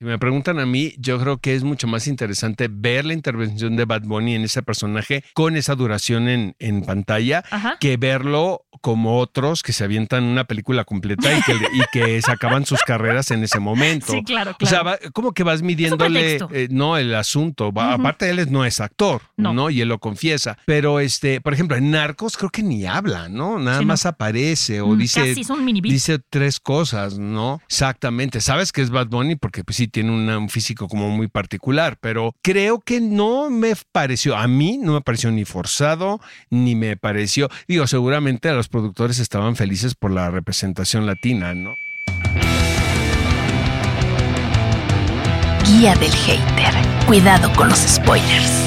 Si me preguntan a mí, yo creo que es mucho más interesante ver la intervención de Bad Bunny en ese personaje con esa duración en, en pantalla Ajá. que verlo como otros que se avientan una película completa y que, y que se acaban sus carreras en ese momento. Sí, claro, O sea, claro. va- como que vas midiéndole, eh, no, el asunto. Va- Ujú. Aparte, él es- no es actor, No. no. Y él lo confiesa. Pero, este, por ejemplo, en Narcos creo que ni habla, ¿no? Nada Sí, no. más aparece o Mm, dice, dice tres cosas, ¿no? Exactamente. Sabes que es Bad Bunny porque pues sí tiene una- un físico como muy particular, pero creo que no me pareció, a mí no me pareció ni forzado, ni me pareció, digo, seguramente los productores estaban felices por la representación latina, ¿no? Guía del hater. Cuidado con los spoilers.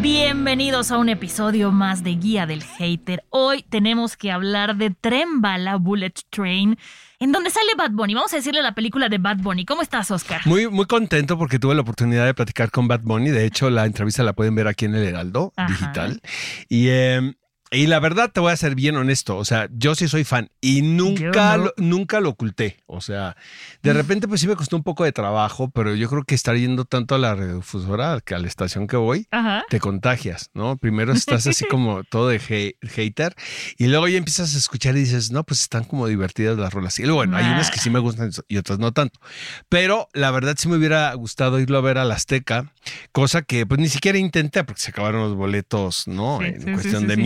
Bienvenidos a un episodio más de Guía del Hater. Hoy tenemos que hablar de Tren Bala Bullet Train, en donde sale Bad Bunny. Vamos a decirle la película de Bad Bunny. ¿Cómo estás, Oscar? Muy, muy contento porque tuve la oportunidad de platicar con Bad Bunny. De hecho, la entrevista la pueden ver aquí en el Heraldo Ajá. Digital. Y, eh, y la verdad, te voy a ser bien honesto. O sea, yo sí soy fan y nunca, no. lo, nunca lo oculté. O sea, de repente, pues sí me costó un poco de trabajo, pero yo creo que estar yendo tanto a la radiodifusora que a la estación que voy, Ajá. te contagias, ¿no? Primero estás así como todo de hate- hater y luego ya empiezas a escuchar y dices, no, pues están como divertidas las rolas. Y luego, bueno, hay unas que sí me gustan y otras no tanto. Pero la verdad sí me hubiera gustado irlo a ver a la Azteca, cosa que pues ni siquiera intenté porque se acabaron los boletos, ¿no? Sí, en sí, cuestión sí, de sí.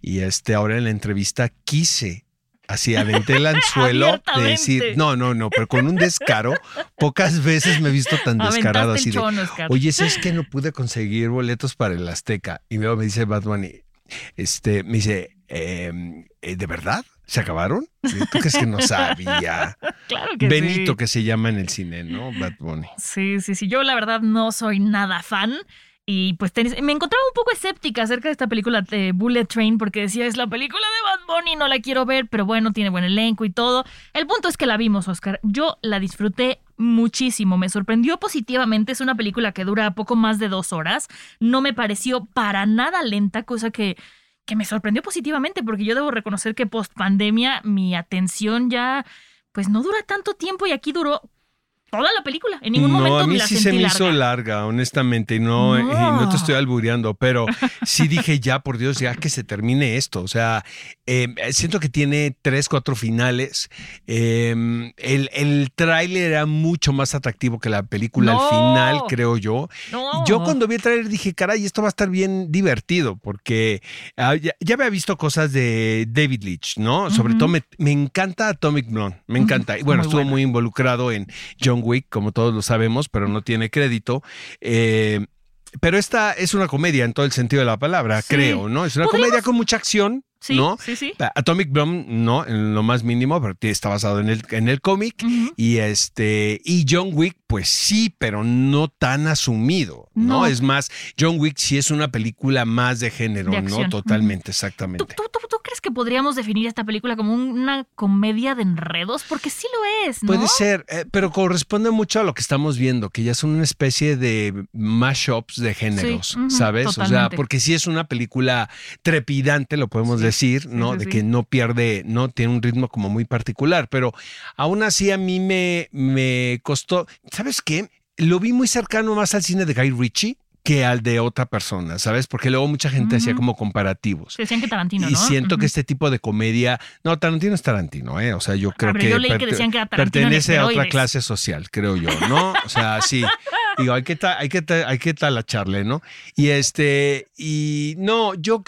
Y este, ahora en la entrevista quise. Así aventé el anzuelo de decir, no, no, no, pero con un descaro, pocas veces me he visto tan descarado Aventaste así de, Oscar. Oye, si es que no pude conseguir boletos para el Azteca. Y luego me dice Bad Bunny, este, me dice, "Em, eh, ¿de verdad? ¿Se acabaron? ¿Tú crees que no sabía? claro que Benito, sí. que se llama en el cine, ¿no? Bad Bunny. Sí, sí, sí. Yo la verdad no soy nada fan. Y pues tenis- me encontraba un poco escéptica acerca de esta película de Bullet Train porque decía es la película de Bad Bunny, no la quiero ver, pero bueno, tiene buen elenco y todo. El punto es que la vimos, Oscar. Yo la disfruté muchísimo, me sorprendió positivamente. Es una película que dura poco más de dos horas. No me pareció para nada lenta, cosa que, que me sorprendió positivamente porque yo debo reconocer que post pandemia mi atención ya pues no dura tanto tiempo y aquí duró toda la película. En ningún no, momento a mí la sí sentí se me larga. hizo larga, honestamente, y no, No. y no te estoy albureando, pero sí dije ya, por Dios, ya que se termine esto. O sea, eh, siento que tiene tres, cuatro finales. Eh, el el tráiler era mucho más atractivo que la película No. al final, creo yo. No. Yo cuando vi el tráiler dije, caray, esto va a estar bien divertido, porque ah, ya, ya había visto cosas de David Leitch, ¿no? Sobre todo me, me encanta Atomic Blonde, me encanta. Y bueno, Muy estuvo muy involucrado en John Wick, como todos lo sabemos, pero no tiene crédito. Eh, pero esta es una comedia en todo el sentido de la palabra, Sí. creo, ¿no? Es una comedia con mucha acción, Sí, ¿no? sí, sí. Atomic Blonde, no, en lo más mínimo, pero está basado en el, en el cómic. Y este, y John Wick, pues sí, pero no tan asumido, ¿no? No. Es más, John Wick sí es una película más de género, De ¿no? Totalmente, ¿Tú, exactamente. tú, tú- tú crees que podríamos definir esta película como una comedia de enredos? Porque sí lo es, ¿no? Puede ser, eh, pero corresponde mucho a lo que estamos viendo, que ya son una especie de mashups de géneros, Sí, ¿sabes? O sea, porque sí es una película trepidante, lo podemos Sí, decir, sí, ¿no? sí, de sí. que no pierde, no tiene un ritmo como muy particular, pero aún así a mí me, me costó, ¿sabes qué? Lo vi muy cercano más al cine de Guy Ritchie que al de otra persona, ¿sabes? Porque luego mucha gente hacía como comparativos. Se decían que Tarantino, Y ¿no? siento que este tipo de comedia, no, Tarantino es Tarantino, ¿eh? O sea, yo creo pero que, yo leí que decían que era Tarantino en pertenece a otra clase social, creo yo, ¿no? O sea, sí. Digo, hay que ta- hay que ta- hay que talacharle, ¿no? Y este y no, yo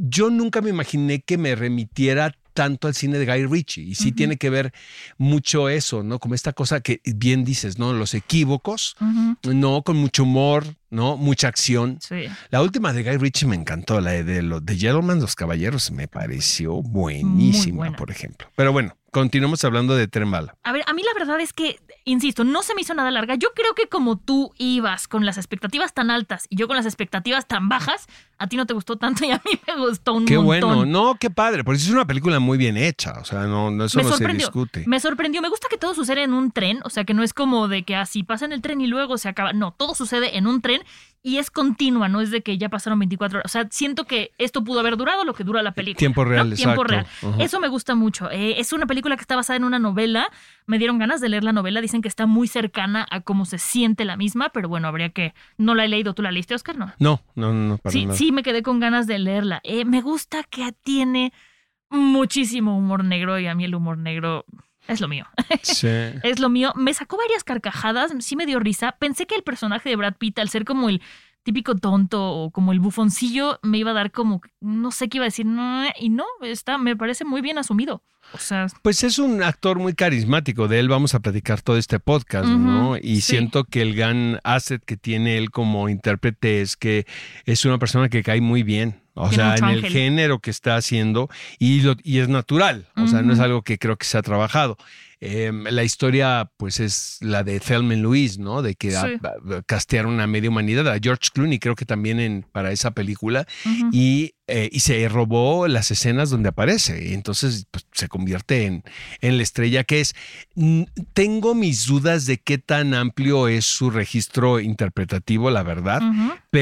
yo nunca me imaginé que me remitiera tanto al cine de Guy Ritchie. Y sí tiene que ver mucho eso, ¿no? Como esta cosa que bien dices, ¿no? Los equívocos, no con mucho humor, ¿no? Mucha acción. Sí. La última de Guy Ritchie me encantó, la de, de, los de Gentleman, los caballeros, me pareció buenísima, por ejemplo. Pero bueno, continuamos hablando de Tren Bala. A ver, a mí la verdad es que, insisto, no se me hizo nada larga. Yo creo que como tú ibas con las expectativas tan altas y yo con las expectativas tan bajas, a ti no te gustó tanto y a mí me gustó un Qué montón. bueno, no, qué padre, porque es una película muy bien hecha, o sea, no, no eso me no se discute. Me sorprendió. Me gusta que todo sucede en un tren. O sea, que no es como de que así pasa en el tren y luego se acaba. No, todo sucede en un tren y es continua, no es de que ya pasaron 24 horas. O sea, siento que esto pudo haber durado lo que dura la película. Tiempo real, ¿no? Tiempo real. Eso me gusta mucho. Eh, es una película que está basada en una novela. Me dieron ganas de leer la novela. Dicen que está muy cercana a cómo se siente la misma, pero bueno, habría que. No la he leído. ¿Tú la leíste, Oscar? No. No, no, no, no, para Sí, nada. sí, me quedé con ganas de leerla. Eh, me gusta que tiene muchísimo humor negro y a mí el humor negro es lo mío. Sí. Es lo mío. Me sacó varias carcajadas, sí me dio risa. Pensé que el personaje de Brad Pitt, al ser como el típico tonto o como el bufoncillo, me iba a dar como, no sé qué iba a decir, no, y no, está, me parece muy bien asumido. O sea, Pues es un actor muy carismático, de él vamos a platicar todo este podcast, ¿no? Y sí. siento que el gran asset que tiene él como intérprete es que es una persona que cae muy bien. O Tiene sea, en el género que está haciendo y, lo- y es natural, o sea, no es algo que creo que se ha trabajado. Eh, la historia, pues, es la de Thelma y Louise, ¿no? De que Sí. a- a- castearon a media humanidad, a George Clooney, creo que también en, para esa película, y, eh, y se robó las escenas donde aparece. Y entonces pues, se convierte en, en la estrella que es. Tengo mis dudas de qué tan amplio es su registro interpretativo, la verdad,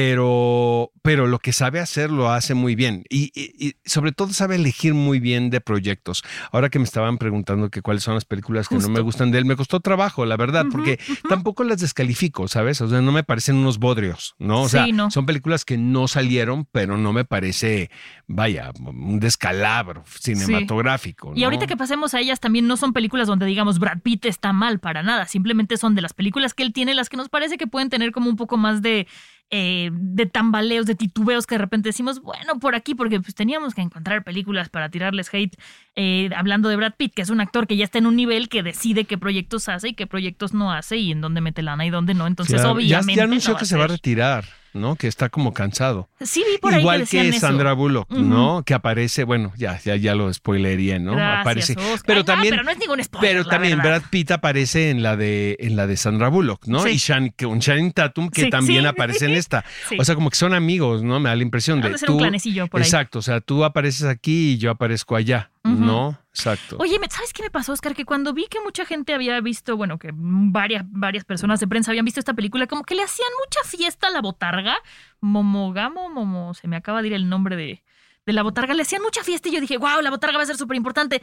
pero, pero lo que sabe hacer lo hace muy bien. Y, y- y sobre todo sabe elegir muy bien de proyectos. Ahora que me estaban preguntando que cuáles son las películas que no me gustan de él, me costó trabajo, la verdad, porque tampoco las descalifico, ¿sabes? O sea, no me parecen unos bodrios, ¿no? O sea, Sí, no. son películas que no salieron, pero no me parece, vaya, un descalabro cinematográfico. Y ¿no? ahorita que pasemos a ellas, también no son películas donde digamos Brad Pitt está mal para nada. Simplemente son de las películas que él tiene, las que nos parece que pueden tener como un poco más de, eh, de tambaleos, de titubeos que de repente decimos, bueno, por aquí, porque pues teníamos que encontrar películas para tirarles hate. eh, hablando de Brad Pitt, que es un actor que ya está en un nivel que decide qué proyectos hace y qué proyectos no hace y en dónde mete lana y dónde no. Entonces, Claro, obviamente. Ya, anunció no que se va a retirar, ¿no? Que está como cansado. Sí, vi por ahí Igual que. Sandra Bullock. ¿no? Que aparece, bueno, ya, ya, ya lo spoilería, ¿no? Gracias, aparece. Oscar. Pero Ay, no, también, pero no es ningún spoiler, pero también verdad. Brad Pitt aparece en la de, en la de Sandra Bullock, ¿no? Sí. Y Shan, un Shannon Tatum que Sí, también sí. aparece en esta. Sí. O sea, como que son amigos, ¿no? Me da la impresión de Han de ser tú. un clanecillo por ahí. Exacto, o sea, tú apareces aquí y yo aparezco allá. ¿no? Exacto. Oye, ¿me- ¿sabes qué me pasó, Oscar? Que cuando vi que mucha gente había visto, bueno, que varias, varias personas de prensa habían visto esta película, como que le hacían mucha fiesta a la botarga. Momogamo, Momo, se me acaba de ir el nombre de, de la botarga. Le hacían mucha fiesta y yo dije, wow, la botarga va a ser súper importante.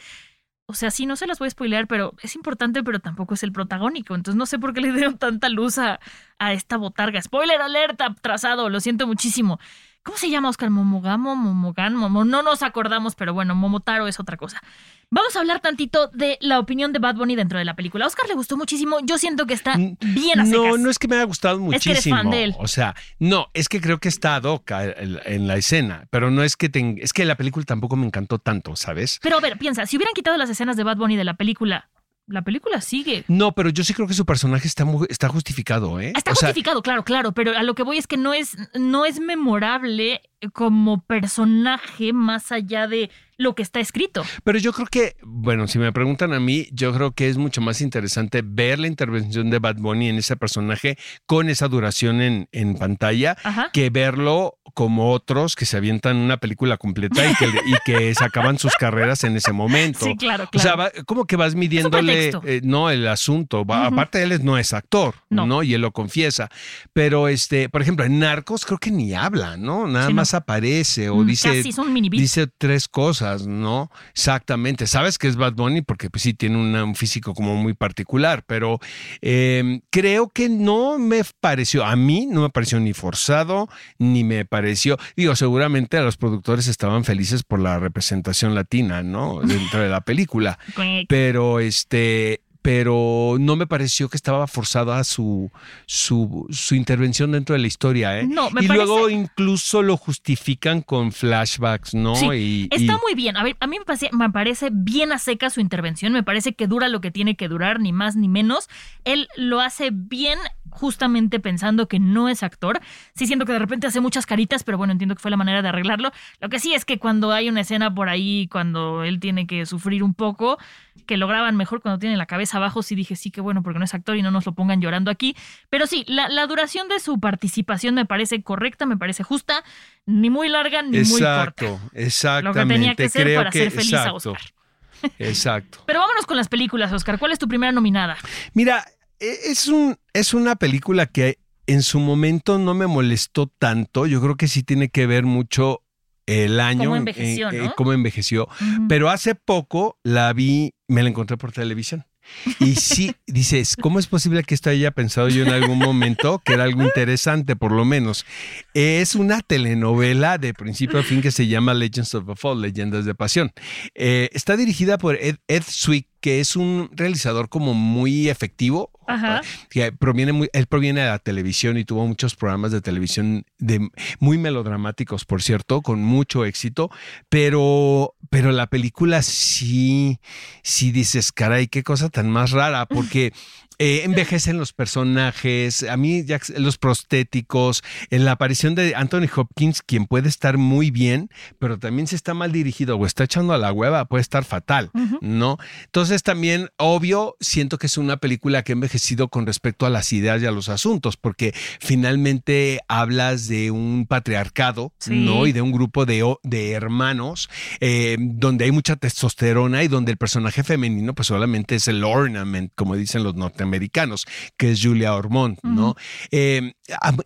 O sea, sí, no se las voy a spoilear, pero es importante, pero tampoco es el protagónico. Entonces no sé por qué le dieron tanta luz a, a esta botarga. Spoiler alerta, trazado, lo siento muchísimo. ¿Cómo se llama, Oscar? Momogamo, Momogan, Momo. No nos acordamos, pero bueno, Momotaro es otra cosa. Vamos a hablar tantito de la opinión de Bad Bunny dentro de la película. A Oscar le gustó muchísimo. Yo siento que está bien a No, secas. no es que me haya gustado Es que eres muchísimo. fan de él. O sea, no, es que creo que está ad hoc en, la escena, pero no es que ten- es que la película tampoco me encantó tanto, ¿sabes? Pero a ver, piensa, si hubieran quitado las escenas de Bad Bunny de la película, la película sigue. No, pero yo sí creo que su personaje está muy- está justificado, ¿eh? Está O sea, justificado, claro, claro, pero a lo que voy es que no es, no es memorable como personaje más allá de lo que está escrito. Pero yo creo que, bueno, si me preguntan a mí, yo creo que es mucho más interesante ver la intervención de Bad Bunny en ese personaje con esa duración en, en pantalla Ajá. que verlo como otros que se avientan una película completa y que, y que se acaban sus carreras en ese momento. Sí, claro, O claro. sea, va- como que vas midiéndole, eh, no, el asunto. Va-. Aparte, él no es actor, No. no. Y él lo confiesa. Pero, este, por ejemplo, en Narcos creo que ni habla, ¿no? Nada Sí, no. Más aparece o Mm, dice, Casi son mini dice tres cosas, ¿no? Exactamente. Sabes que es Bad Bunny porque pues sí tiene una- un físico como muy particular, pero eh, creo que no me pareció, a mí no me pareció ni forzado, ni me pareció, digo, seguramente a los productores estaban felices por la representación latina, ¿no? Dentro de la película. Pero este, pero no me pareció que estaba forzada su, su, su intervención dentro de la historia. ¿eh? No, me y luego incluso lo justifican con flashbacks, ¿no? Sí, y, Está y- muy bien. A ver, a mí me parece, me parece bien a seca su intervención. Me parece que dura lo que tiene que durar, ni más ni menos. Él lo hace bien justamente pensando que no es actor. Sí siento que de repente hace muchas caritas, pero bueno, entiendo que fue la manera de arreglarlo. Lo que sí es que cuando hay una escena por ahí, cuando él tiene que sufrir un poco, que lo graban mejor cuando tiene la cabeza abajo, sí dije, sí, que bueno, porque no es actor y no nos lo pongan llorando aquí. Pero sí, la, la duración de su participación me parece correcta, me parece justa, ni muy larga ni muy corta. Exacto, exactamente. Lo que tenía que ser Creo para que, ser feliz a exacto, Oscar. Exacto. Pero vámonos con las películas, Oscar. ¿Cuál es tu primera nominada? Mira, es, un, es una película que en su momento no me molestó tanto. Yo creo que sí tiene que ver mucho el año. Cómo en- envejeció, en- ¿no? cómo envejeció. Pero hace poco la vi, me la encontré por televisión. Y sí, dices, ¿cómo es posible que esto haya pensado yo en algún momento que era algo interesante, por lo menos? Es una telenovela de principio a fin que se llama Legends of the Fall, Leyendas de Pasión. Eh, está dirigida por Ed, Ed Swick, que es un realizador como muy efectivo. Ajá. Que proviene muy, él proviene de la televisión y tuvo muchos programas de televisión de, muy melodramáticos, por cierto, con mucho éxito, pero, pero la película sí, sí dices, caray, qué cosa tan más rara, porque eh, envejecen los personajes, a mí ya los prostéticos, en la aparición de Anthony Hopkins, quien puede estar muy bien, pero también si está mal dirigido o está echando a la hueva, puede estar fatal, ¿no? Entonces también, obvio, siento que es una película que ha envejecido con respecto a las ideas y a los asuntos, porque finalmente hablas de un patriarcado, Sí. ¿no? Y de un grupo de hermanos eh, donde hay mucha testosterona y donde el personaje femenino pues solamente es el ornament, como dicen los norteamericanos, que es Julia Ormond, ¿no? Eh,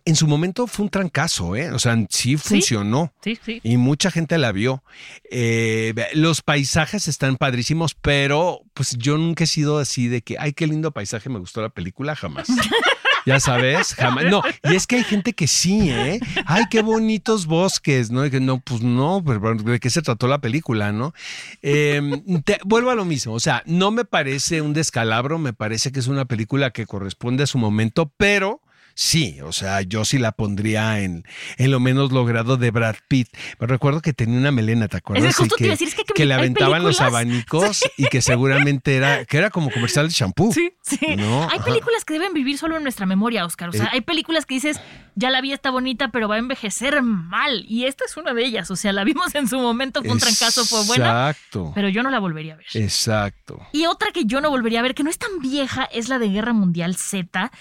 en su momento fue un trancazo, ¿eh? O sea, sí funcionó. Sí, sí. Y mucha gente la vio. Eh, los paisajes están padrísimos, pero pues yo nunca he sido así de que, ay, qué lindo paisaje, me gustó la película, jamás. Ya sabes, jamás. No, y es que hay gente que sí, ¿eh? Ay, qué bonitos bosques, ¿no? Y que no, pues no, pero ¿de qué se trató la película, no? Eh, te- vuelvo a lo mismo, o sea, no me parece un descalabro, me parece que es una película que corresponde a su momento, pero sí, o sea, yo sí la pondría en, en lo menos logrado de Brad Pitt. Me recuerdo que tenía una melena, ¿te acuerdas? Es que justo Y te iba a decir, es que- que que le aventaban los abanicos y que seguramente era, que era como comercial de shampoo. Sí, sí. No, hay ajá. películas que deben vivir solo en nuestra memoria, Oscar. O sea, Eh. hay películas que dices, ya la vi, está bonita, pero va a envejecer mal. Y esta es una de ellas. O sea, la vimos en su momento, fue un trancazo, fue buena, Exacto. pero yo no la volvería a ver. Exacto. Y otra que yo no volvería a ver, que no es tan vieja, es la de Guerra Mundial Z.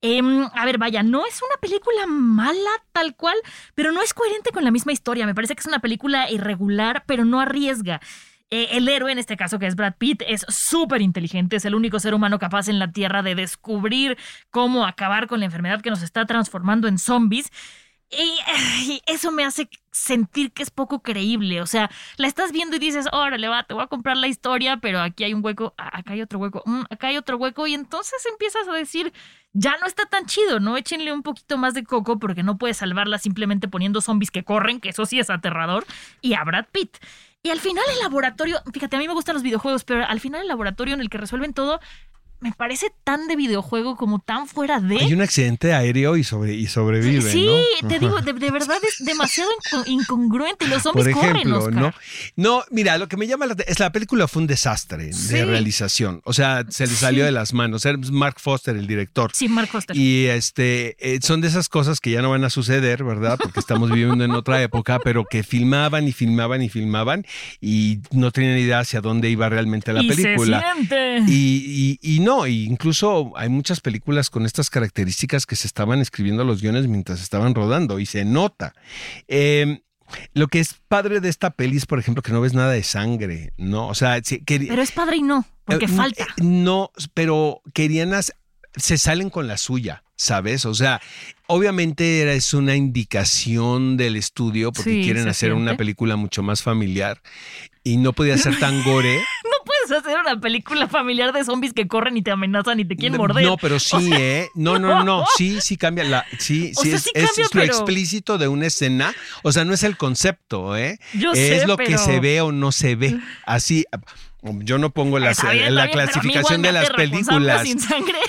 Em, a ver, vaya, no es una película mala tal cual, pero no es coherente con la misma historia. Me parece que es una película irregular, pero no arriesga. Eh, el héroe, en este caso que es Brad Pitt, es súper inteligente, es el único ser humano capaz en la Tierra de descubrir cómo acabar con la enfermedad que nos está transformando en zombies. Y, eso me hace sentir que es poco creíble. O sea, la estás viendo y dices, órale, va, te voy a comprar la historia, pero aquí hay un hueco, acá hay otro hueco, mm, acá hay otro hueco, y entonces empiezas a decir, ya no está tan chido, ¿no? Échenle un poquito más de coco porque no puedes salvarla simplemente poniendo zombies que corren, que eso sí es aterrador, y a Brad Pitt. Y al final el laboratorio, fíjate, a mí me gustan los videojuegos, pero al final el laboratorio en el que resuelven todo me parece tan de videojuego como tan fuera de... Hay un accidente aéreo y, sobre, y sobrevive, Sí, ¿no? te digo, de, de verdad es demasiado inco- incongruente. Los zombies Por ejemplo, corren, ¿no? No, mira, lo que me llama la es la película fue un desastre Sí. de realización. O sea, se le salió de las manos. Era Mark Foster el director. Sí, Mark Foster. Y este eh, son de esas cosas que ya no van a suceder, ¿verdad? Porque estamos viviendo en otra época, pero que filmaban y filmaban y filmaban y no tenían idea hacia dónde iba realmente la Y se película. siente. Y, y- y no, y incluso hay muchas películas con estas características que se estaban escribiendo los guiones mientras estaban rodando y se nota. Eh, lo que es padre de esta peli es, por ejemplo, que no ves nada de sangre, ¿no? O sea, que, Pero es padre y no, porque eh, falta. eh, No, pero querían, hac- se salen con la suya, ¿sabes? O sea, obviamente era, es una indicación del estudio porque Sí, quieren hacer una película mucho más familiar y no podía ser tan gore. Puedes hacer una película familiar de zombies que corren y te amenazan y te quieren morder. No, pero sí, ¿eh? No, no, no, no. Sí, sí cambia la. Sí, O sí, sea, es, sí es cambia, lo pero- explícito de una escena. O sea, no es el concepto, ¿eh? Yo es sé, lo que se ve o no se ve. Así. Yo no pongo la, Está bien, está bien, clasificación de las películas. sin.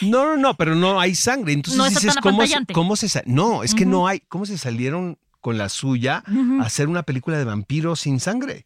No, no, no, pero no hay sangre. Entonces No dices, ¿cómo, cómo se No, es que no hay. ¿Cómo se salieron con la suya a hacer una película de vampiros sin sangre?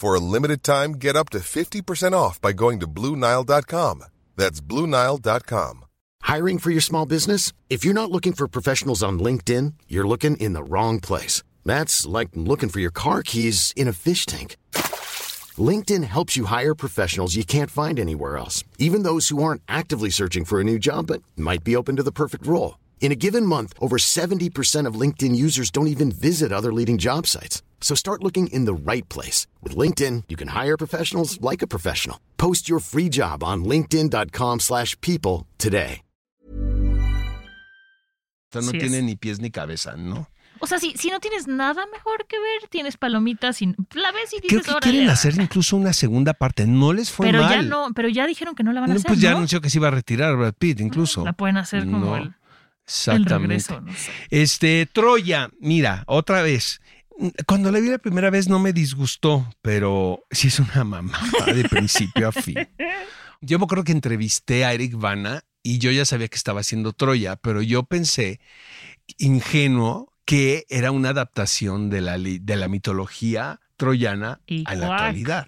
For a limited time, get up to 50% off by going to BlueNile.com. That's BlueNile.com. Hiring for your small business? If you're not looking for professionals on LinkedIn, you're looking in the wrong place. That's like looking for your car keys in a fish tank. LinkedIn helps you hire professionals you can't find anywhere else, even those who aren't actively searching for a new job but might be open to the perfect role. In a given month, over 70% of LinkedIn users don't even visit other leading job sites. So start looking in the right place. With LinkedIn, you can hire professionals like a professional. Post your free job on linkedin.com/people slash people today. O sea, no Sí es. tiene ni pies ni cabeza, ¿no? O sea, si, si no tienes nada mejor que ver, tienes palomitas y la ves y dices, Creo que "Órale". quieren hacer incluso una segunda parte. No les fue Pero mal. ya no, pero ya dijeron que no la van a No, hacer, pues ya ¿no? anunció que se iba a retirar Brad Pitt, incluso. La pueden hacer como No, el, el Exactamente. regreso, no sé. Este, Troya, mira, otra vez. Cuando la vi la primera vez no me disgustó, pero sí es una mamada de principio a fin. Yo me acuerdo que entrevisté a Eric Bana y yo ya sabía que estaba haciendo Troya, pero yo pensé, ingenuo, que era una adaptación de la, de la mitología troyana Y a la cuac. actualidad,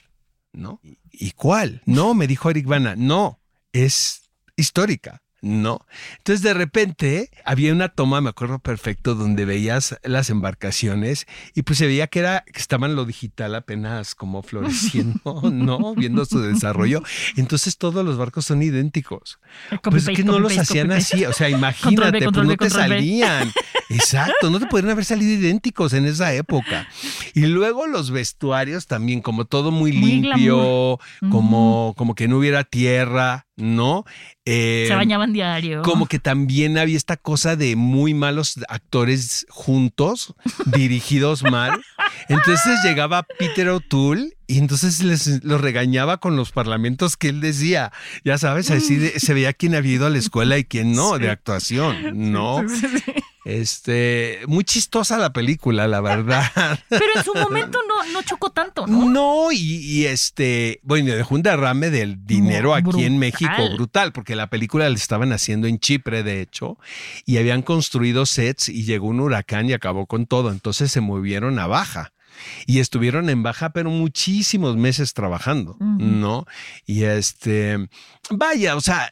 ¿no? ¿Y cuál? No, me dijo Eric Bana, no, es histórica. No. Entonces de repente había una toma, me acuerdo perfecto, donde veías las embarcaciones y pues se veía que era que estaban lo digital apenas como floreciendo, ¿no? Viendo su desarrollo. Entonces todos los barcos son idénticos. Copy Pues es que no los paste, hacían así, o sea, Control imagínate, B, pues no te B. salían. Exacto, no te podrían haber salido idénticos en esa época. Y luego los vestuarios también, como todo muy, Muy limpio, glamour. como, como que no hubiera tierra, ¿no? Eh, Se bañaban diario. como que también había esta cosa de muy malos actores juntos, dirigidos mal. Entonces llegaba Peter O'Toole y entonces les los regañaba con los parlamentos que él decía. Ya sabes, así de- se veía quién había ido a la escuela y quién no, de actuación, ¿no? Sí, sí, sí. Este, muy chistosa la película, la verdad. Pero en su momento no, no chocó tanto, ¿no? No, y, y este, bueno, dejó un derrame del dinero No, aquí en. México brutal, porque la película la estaban haciendo en Chipre, de hecho, y habían construido sets y llegó un huracán y acabó con todo. Entonces se movieron a baja. Y estuvieron en baja, pero muchísimos meses trabajando. ¿no? Y este, vaya, o sea,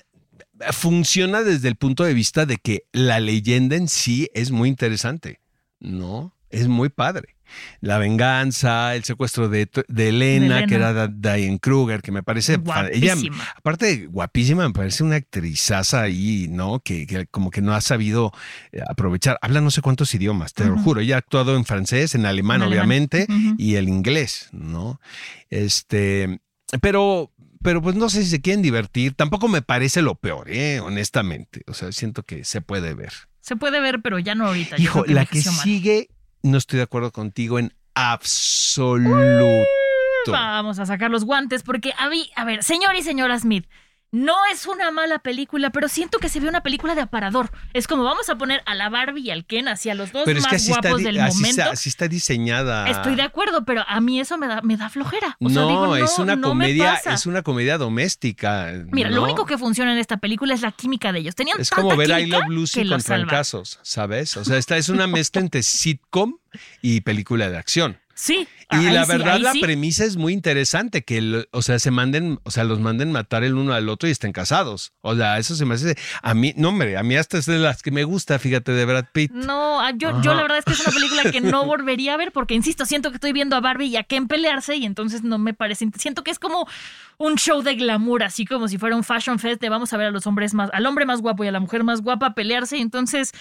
funciona desde el punto de vista de que la leyenda en sí es muy interesante, ¿no? Es muy padre. La venganza, el secuestro de, de Elena, De que era Diane Kruger, que me parece. fa- Ella, Guapísima. aparte guapísima, me parece una actrizaza ahí, ¿no? Que, que como que no ha sabido eh, aprovechar. Habla no sé cuántos idiomas, te lo juro. Ella ha actuado en francés, en alemán, En alemán. obviamente, y el inglés, ¿no? Este, pero, pero pues no sé si se quieren divertir. Tampoco me parece lo peor, ¿eh? honestamente. O sea, siento que se puede ver. Se puede ver, pero ya no ahorita. Hijo, la que mal. sigue, no estoy de acuerdo contigo en absoluto. Vamos a sacar los guantes porque a mí, a ver, señor y señora Smith, no es una mala película, pero siento que se ve una película de aparador. Es como vamos a poner a la Barbie y al Ken hacia los dos Pero es más que así está, guapos del así, momento. está, así está diseñada. Estoy de acuerdo, pero a mí eso me da, me da flojera. O sea, no, digo, no, es una no comedia, es una comedia doméstica. Mira, lo único que funciona en esta película es la química de ellos. Tenían Es tanta como ver I Love Lucy que con trancazos, ¿sabes? O sea, esta es una mezcla entre sitcom y película de acción. Sí. Y ahí la sí, verdad, la sí. premisa es muy interesante, que, o sea, se manden, o sea, los manden matar el uno al otro y estén casados. O sea, eso se me hace, a mí, no hombre, a mí hasta es de las que me gusta, fíjate, de Brad Pitt. No, ah, yo, yo la verdad es que es una película que no volvería a ver porque, insisto, siento que estoy viendo a Barbie y a Ken pelearse y entonces no me parece. Siento que es como un show de glamour, así como si fuera un fashion fest de vamos a ver a los hombres más, al hombre más guapo y a la mujer más guapa pelearse y entonces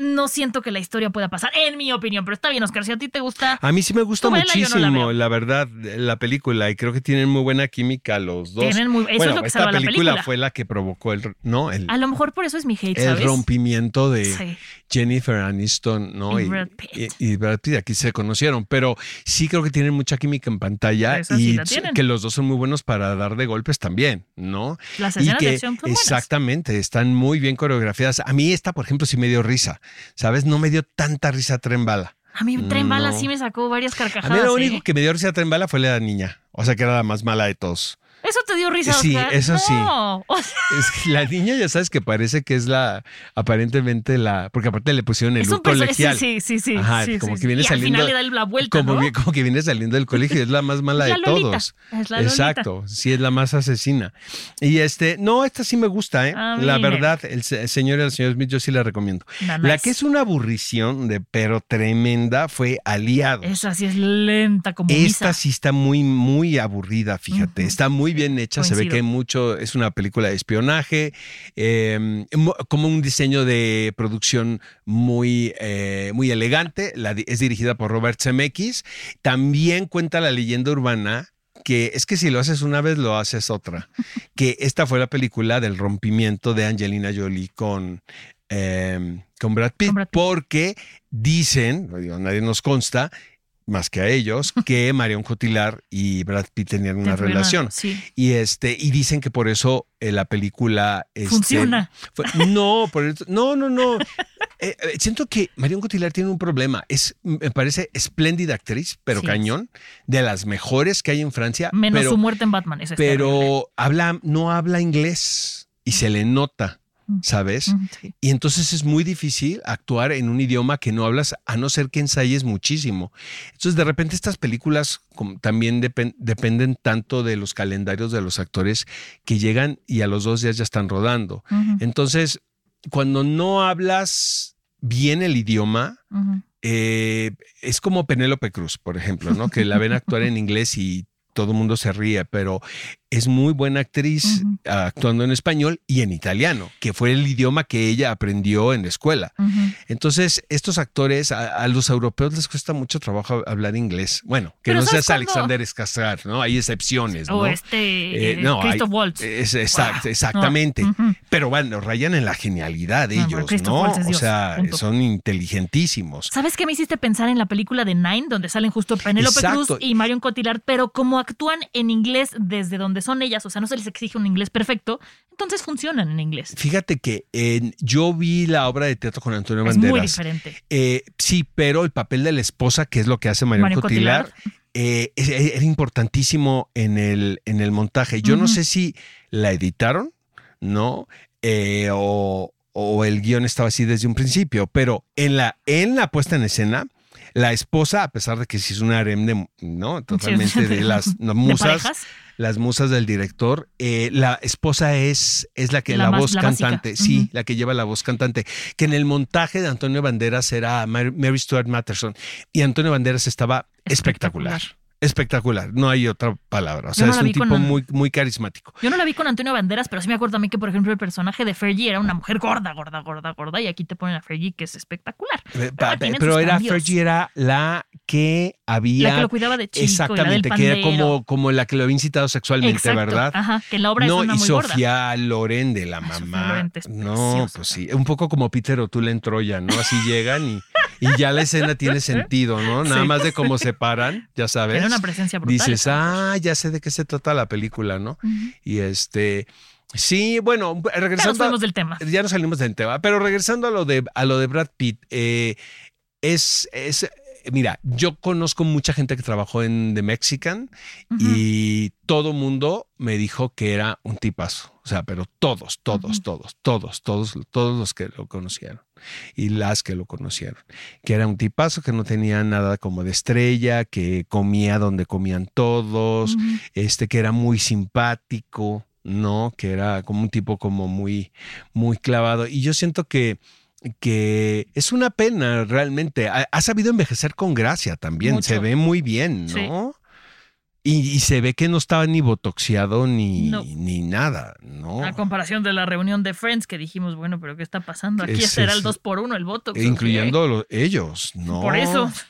no siento que la historia pueda pasar, en mi opinión. Pero está bien, Oscar, si a ti te gusta. A mí sí me gusta Tú vela, yo no la muchísimo, la, verdad, la película. Y creo que tienen muy buena química los dos. Tienen muy- eso es bueno, lo que esta la película, fue la que provocó el, ¿no? el, A lo mejor por eso es mi hate, el ¿sabes? rompimiento de Sí. Jennifer Aniston, ¿no? Y Brad Pitt. y- y Brad Pitt, aquí se conocieron, pero sí creo que tienen mucha química en pantalla sí y tienen. que los dos son muy buenos para dar de golpes también, ¿no? Las Y escenas de que acción son exactamente, están muy bien coreografiadas. A mí esta, por ejemplo, sí me dio risa, ¿sabes? No me dio tanta risa Tren Bala. A mí Tren Bala No. sí me sacó varias A carcajadas. mí lo ¿eh? único que me dio risa Tren Bala fue la niña, o sea que era la más mala de todos. Eso te dio risa, Sí, Oscar? eso sí. No. O sea, Es que la niña ya sabes que parece que es la, aparentemente la, porque aparte le pusieron el look colegial. Sí, sí, sí. Ajá, sí, como sí, que viene y saliendo. al final le da la vuelta, como, ¿no? vi- como que viene saliendo del colegio, y es la más mala de Lolita, todos. es la Lolita. Exacto, sí es la más asesina. Y este, no, esta sí me gusta, ¿eh? A La verdad, el, se- el señor y el señor Smith, yo sí la recomiendo. La que es una aburrición de pero tremenda fue Aliados. Esa sí es lenta como Esta misa. sí está muy, muy aburrida, fíjate. Está muy bien hecha, se ve que hay mucho, es una película de espionaje, eh, mo- como un diseño de producción muy, eh, muy elegante. La es dirigida por Robert Zemeckis. También cuenta la leyenda urbana que es que si lo haces una vez, lo haces otra. que esta fue la película del rompimiento de Angelina Jolie con, eh, con Brad Pitt, Con Brad Pitt. porque dicen, digo, nadie nos consta, más que a ellos, que Marion Cotillard y Brad Pitt tenían una relación. Sí. Y este, y dicen que por eso eh, la película este, Funciona. fue- no, por eso- no, no, no. Eh, eh, siento que Marion Cotillard tiene un problema. Es, me parece espléndida actriz, pero Sí. cañón, de las mejores que hay en Francia. Menos pero, su muerte en Batman. Eso es terrible. pero habla, no habla inglés y se le nota. ¿Sabes? Sí. Y entonces es muy difícil actuar en un idioma que no hablas, a no ser que ensayes muchísimo. Entonces, de repente, estas películas como, también depen- dependen tanto de los calendarios de los actores que llegan y a los dos días ya están rodando. Entonces, cuando no hablas bien el idioma, eh, es como Penélope Cruz, por ejemplo, ¿no? Que la ven actuar en inglés y todo el mundo se ríe, pero es muy buena actriz Ujú. actuando en español y en italiano, que fue el idioma que ella aprendió en la escuela. Entonces, estos actores, a, a los europeos les cuesta mucho trabajo hablar inglés. Bueno, que Pero no ¿sabes seas? Alexander Skarsgård, ¿no? Hay excepciones, ¿no? O este Eh, eh, no, hay- Christoph Waltz. Es, exact- Wow. exactamente. No. Pero bueno, rayan en la genialidad pero ellos, ¿no? Waltz es O sea, punto. son inteligentísimos. ¿Sabes qué me hiciste pensar en la película de Nine, donde salen justo Penélope. Cruz y Marion Cotillard, pero como actúan en inglés desde donde son ellas, o sea, no se les exige un inglés perfecto, entonces funcionan en inglés. Fíjate que yo vi la obra de teatro con Antonio Es muy Banderas. diferente. Eh, sí, pero el papel de la esposa, que es lo que hace Marion, Marion Cotillard, Cotillard. eh, era importantísimo en el, en el montaje. Yo no sé si la editaron, ¿no? Eh, o, o el guion estaba así desde un principio, pero en la, en la puesta en escena, la esposa, a pesar de que sí es un harem de, ¿no? Totalmente de las no, ¿De musas, las musas del director, eh, la esposa es, es la que La la, más- voz la básica. cantante, sí, la que lleva la voz cantante, que en el montaje de Antonio Banderas era Mary, Mary Stuart Matterson y Antonio Banderas estaba espectacular. Espectacular. Espectacular, no hay otra palabra. O sea, no es un tipo con- muy, muy carismático. Yo no la vi con Antonio Banderas, pero sí me acuerdo a mí que, por ejemplo, el personaje de Fergie era una mujer gorda, gorda, gorda, gorda, y aquí te ponen a Fergie que es espectacular. Eh, Pero era cambios. Fergie era la que había. La que lo cuidaba de chico. exactamente, y la del que era como, como la que lo había incitado sexualmente, Exacto, ¿verdad? Ajá, que en la obra no, es una y muy gorda. Sofía Loren de la mamá. Es no, pues sí, un poco como Peter O'Toole en Troya, ¿no? Así llegan y, y ya la escena tiene sentido, ¿no? Nada Sí. más de cómo se paran, ya sabes. Una presencia brutal. Dices, ah, ya sé de qué se trata la película, ¿no? Y este, sí, bueno, Ya nos regresando. fuimos del tema. Ya nos salimos del tema, pero regresando a lo de, a lo de Brad Pitt, eh, es, es, mira, yo conozco mucha gente que trabajó en The Mexican y todo mundo me dijo que era un tipazo. O sea, pero todos, todos, todos, todos, todos, todos los que lo conocieron y las que lo conocieron, que era un tipazo que no tenía nada como de estrella, que comía donde comían todos, este que era muy simpático, ¿no? Que era como un tipo como muy, muy clavado. Y yo siento que, que es una pena realmente. Ha, ha sabido envejecer con gracia también. Mucho. Se ve muy bien, Sí. Y, y se ve que no estaba ni botoxeado ni, No. ni nada, ¿no? A comparación de la reunión de Friends que dijimos, bueno, pero ¿qué está pasando? Aquí Es- será el es- 2 por 1 el voto. Incluyendo lo- ellos, ¿no? Por eso.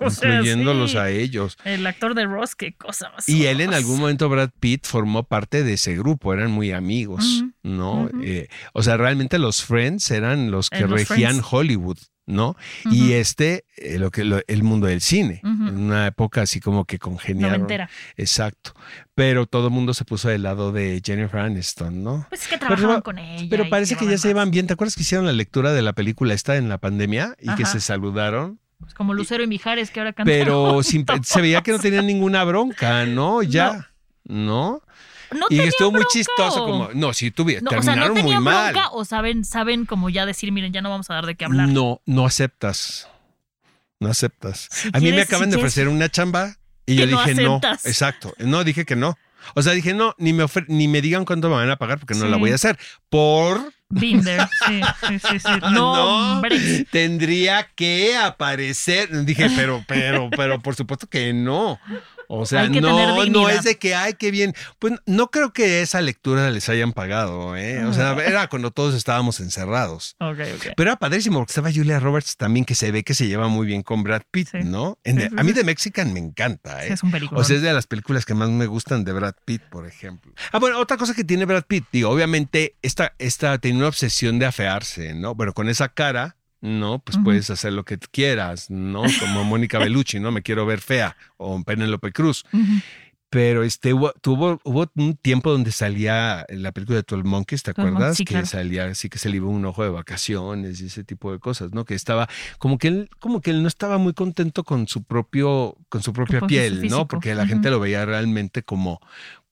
O sea, incluyéndolos sí. a ellos. El actor de Ross, qué cosa más. Y él en algún momento, Brad Pitt, formó parte de ese grupo, eran muy amigos, ¿no? Eh, o sea, realmente los Friends eran los que Eh, los regían Friends. Hollywood, ¿no? Y este, eh, lo que lo- el mundo del cine, en una época así como que congeniaron. Noventera. Exacto. Pero todo el mundo se puso del lado de Jennifer Aniston, ¿no? Pues es que Pero trabajaban va- con ella. Pero parece que ya se llevan bien. ¿Te acuerdas que hicieron la lectura de la película esta en la pandemia y que se saludaron? Pues como Lucero y Mijares que ahora cantan. Pero sin- se veía que no tenían ninguna bronca, ¿no? Ya, ¿no? No Y estuvo muy chistoso, o- como, no, sí, tuvi- No, o sea, terminaron no muy mal. bronca o saben, saben como ya decir, miren, ya no vamos a dar de qué hablar. No, no aceptas. No aceptas. Si a mí me acaban si de ofrecer una chamba y yo no dije no. aceptas. Exacto. No, dije que no. O sea, dije no, ni me, ofre- ni me digan cuánto me van a pagar porque no la voy a hacer. Por. There. Sí, sí, sí, sí. No, no, hombre. tendría que aparecer. Dije, pero, pero, pero, por supuesto que no. O sea, no, no es de que, ay, qué bien. Pues no creo que esa lectura les hayan pagado, ¿eh? O sea, era cuando todos estábamos encerrados. Ok, ok. Pero era padrísimo porque estaba Julia Roberts también, que se ve que se lleva muy bien con Brad Pitt, Sí. ¿no? En Sí, The- sí, a mí. The Mexican me encanta, ¿eh? Es un película. O sea, es de las películas que más me gustan de Brad Pitt, por ejemplo. Ah, bueno, otra cosa que tiene Brad Pitt, digo, obviamente, esta, esta tiene una obsesión de afearse, ¿no? Bueno, con esa cara, ¿no? Pues puedes hacer lo que quieras, ¿no? Como Mónica Bellucci, ¿no? Me quiero ver fea, o Penélope Cruz. Pero este hubo, tuvo, hubo un tiempo donde salía la película de 12 Monkeys, ¿te 12 acuerdas? Sí, que claro. salía así que se le iba un ojo de vacaciones y ese tipo de cosas, ¿no? Que estaba como que él, como que él no estaba muy contento con su propio, con su propia piel. ¿no? Porque la gente lo veía realmente como,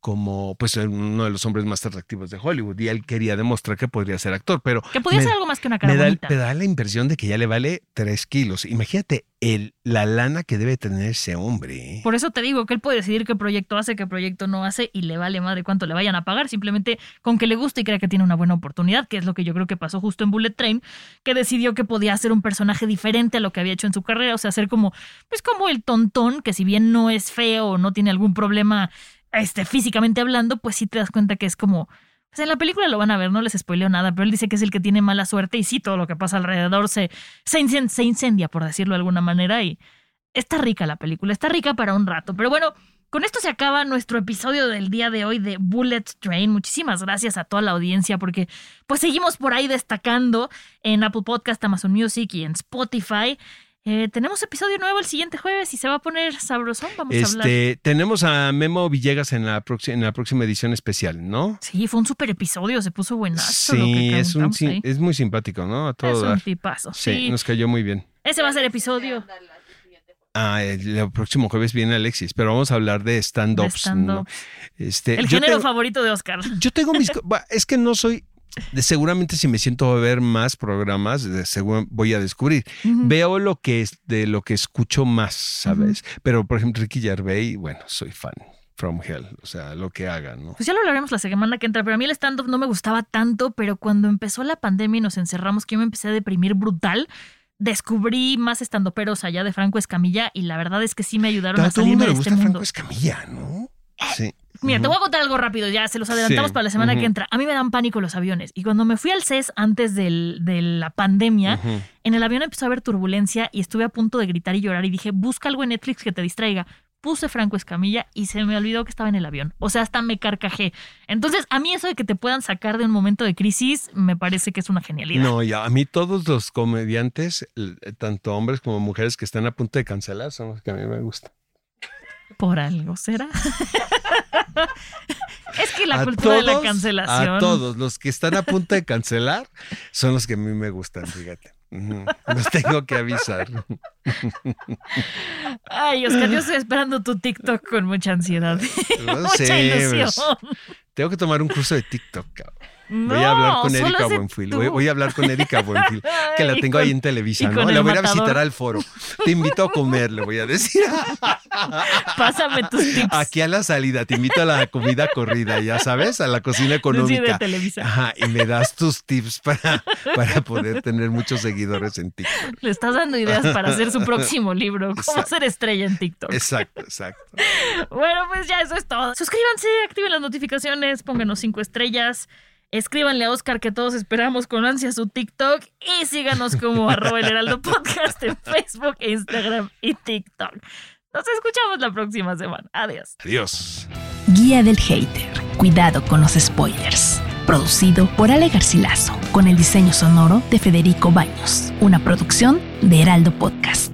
como pues uno de los hombres más atractivos de Hollywood y él quería demostrar que podría ser actor, pero Que podía me- ser algo más que una cara me da, bonita. me da la impresión de que ya le vale tres kilos. Imagínate el, la lana que debe tener ese hombre. ¿eh? Por eso te digo que él puede decidir qué proyecto hace, qué proyecto no hace y le vale madre cuánto le vayan a pagar, simplemente con que le guste y crea que tiene una buena oportunidad, que es lo que yo creo que pasó justo en Bullet Train, que decidió que podía hacer un personaje diferente a lo que había hecho en su carrera, o sea, ser como, pues como el tontón, que si bien no es feo o no tiene algún problema este, físicamente hablando, pues sí te das cuenta que es como... Pues en la película lo van a ver, no les spoileo nada, pero él dice que es el que tiene mala suerte y sí, todo lo que pasa alrededor se, se, incen- se incendia, por decirlo de alguna manera, y, Está rica la película, está rica para un rato. Pero bueno, con esto se acaba nuestro episodio del día de hoy de Bullet Train. Muchísimas gracias a toda la audiencia porque pues seguimos por ahí destacando en Apple Podcast, Amazon Music y en Spotify. Eh, tenemos episodio nuevo el siguiente jueves y se va a poner sabrosón. Vamos a hablar. Este, tenemos a Memo Villegas en la, en la próxima edición especial, ¿no? Sí, fue un super episodio, se puso buenazo. lo que Sí, es, un, sí, ahí. es muy simpático, ¿no? A todo Es un tipazo. Sí, Sí, nos cayó muy bien. ese va a ser episodio Ah, el, el próximo jueves viene Alexis, pero vamos a hablar de stand-ups. stand-up. ¿no? Este, El género tengo- favorito de Oscar. Yo tengo mis... es que no soy... de- Seguramente si me siento a ver más programas, de seguro voy a descubrir. Ujú. Veo lo que es de lo que escucho más, ¿sabes? Pero por ejemplo, Ricky Gervais, bueno, soy fan. From Hell, o sea, lo que haga, ¿no? Pues ya lo hablaremos la semana que entra, pero a mí el stand-up no me gustaba tanto, pero cuando empezó la pandemia y nos encerramos, que yo me empecé a deprimir brutal, descubrí más estandoperos allá de Franco Escamilla y la verdad es que sí me ayudaron a a todo el salirme mundo le de este mundo. Franco Escamilla, ¿no? Sí. Mira, te voy a contar algo rápido, ya se los adelantamos Sí, para la semana que entra. A mí me dan pánico los aviones y cuando me fui al CES antes del- de la pandemia, en el avión empezó a haber turbulencia y estuve a punto de gritar y llorar y dije, busca algo en Netflix que te distraiga. Puse Franco Escamilla y se me olvidó que estaba en el avión. O sea, hasta me carcajé. Entonces, a mí eso de que te puedan sacar de un momento de crisis me parece que es una genialidad. No, ya, a mí todos los comediantes, tanto hombres como mujeres que están a punto de cancelar, son los que a mí me gustan. Por algo será. es que la A cultura de la cancelación. A todos los que están a punto de cancelar son los que a mí me gustan, fíjate. Los tengo que avisar. Ay, Oscar, yo estoy esperando tu TikTok con mucha ansiedad. No mucha sé, ilusión. pues, tengo que tomar un curso de TikTok, cabrón. Voy a hablar con Erika tú. Voy, voy a hablar con Erika Buenfil, que la tengo con- ahí en Televisa, ¿no? La voy a visitar al foro. Te invito a comer, le voy a decir. Pásame tus tips. Aquí a la salida, te invito a la comida corrida, ya sabes, a la cocina Sí, de económica. Televisa. Ajá, y me das tus tips para, para poder tener muchos seguidores en TikTok. Le estás dando ideas para hacer su próximo libro. ¿Cómo Exacto. ser estrella en TikTok? Exacto, exacto. Bueno, pues ya eso es todo. Suscríbanse, activen las notificaciones, pónganos cinco estrellas. Escríbanle a Oscar que todos esperamos con ansia su TikTok y síganos como arroba el heraldo podcast en Facebook, Instagram y TikTok. Nos escuchamos la próxima semana. Adiós. Adiós. Guía del Hater. Cuidado con los spoilers. Producido por Ale Garcilaso, con el diseño sonoro de Federico Baños. Una producción de Heraldo Podcast.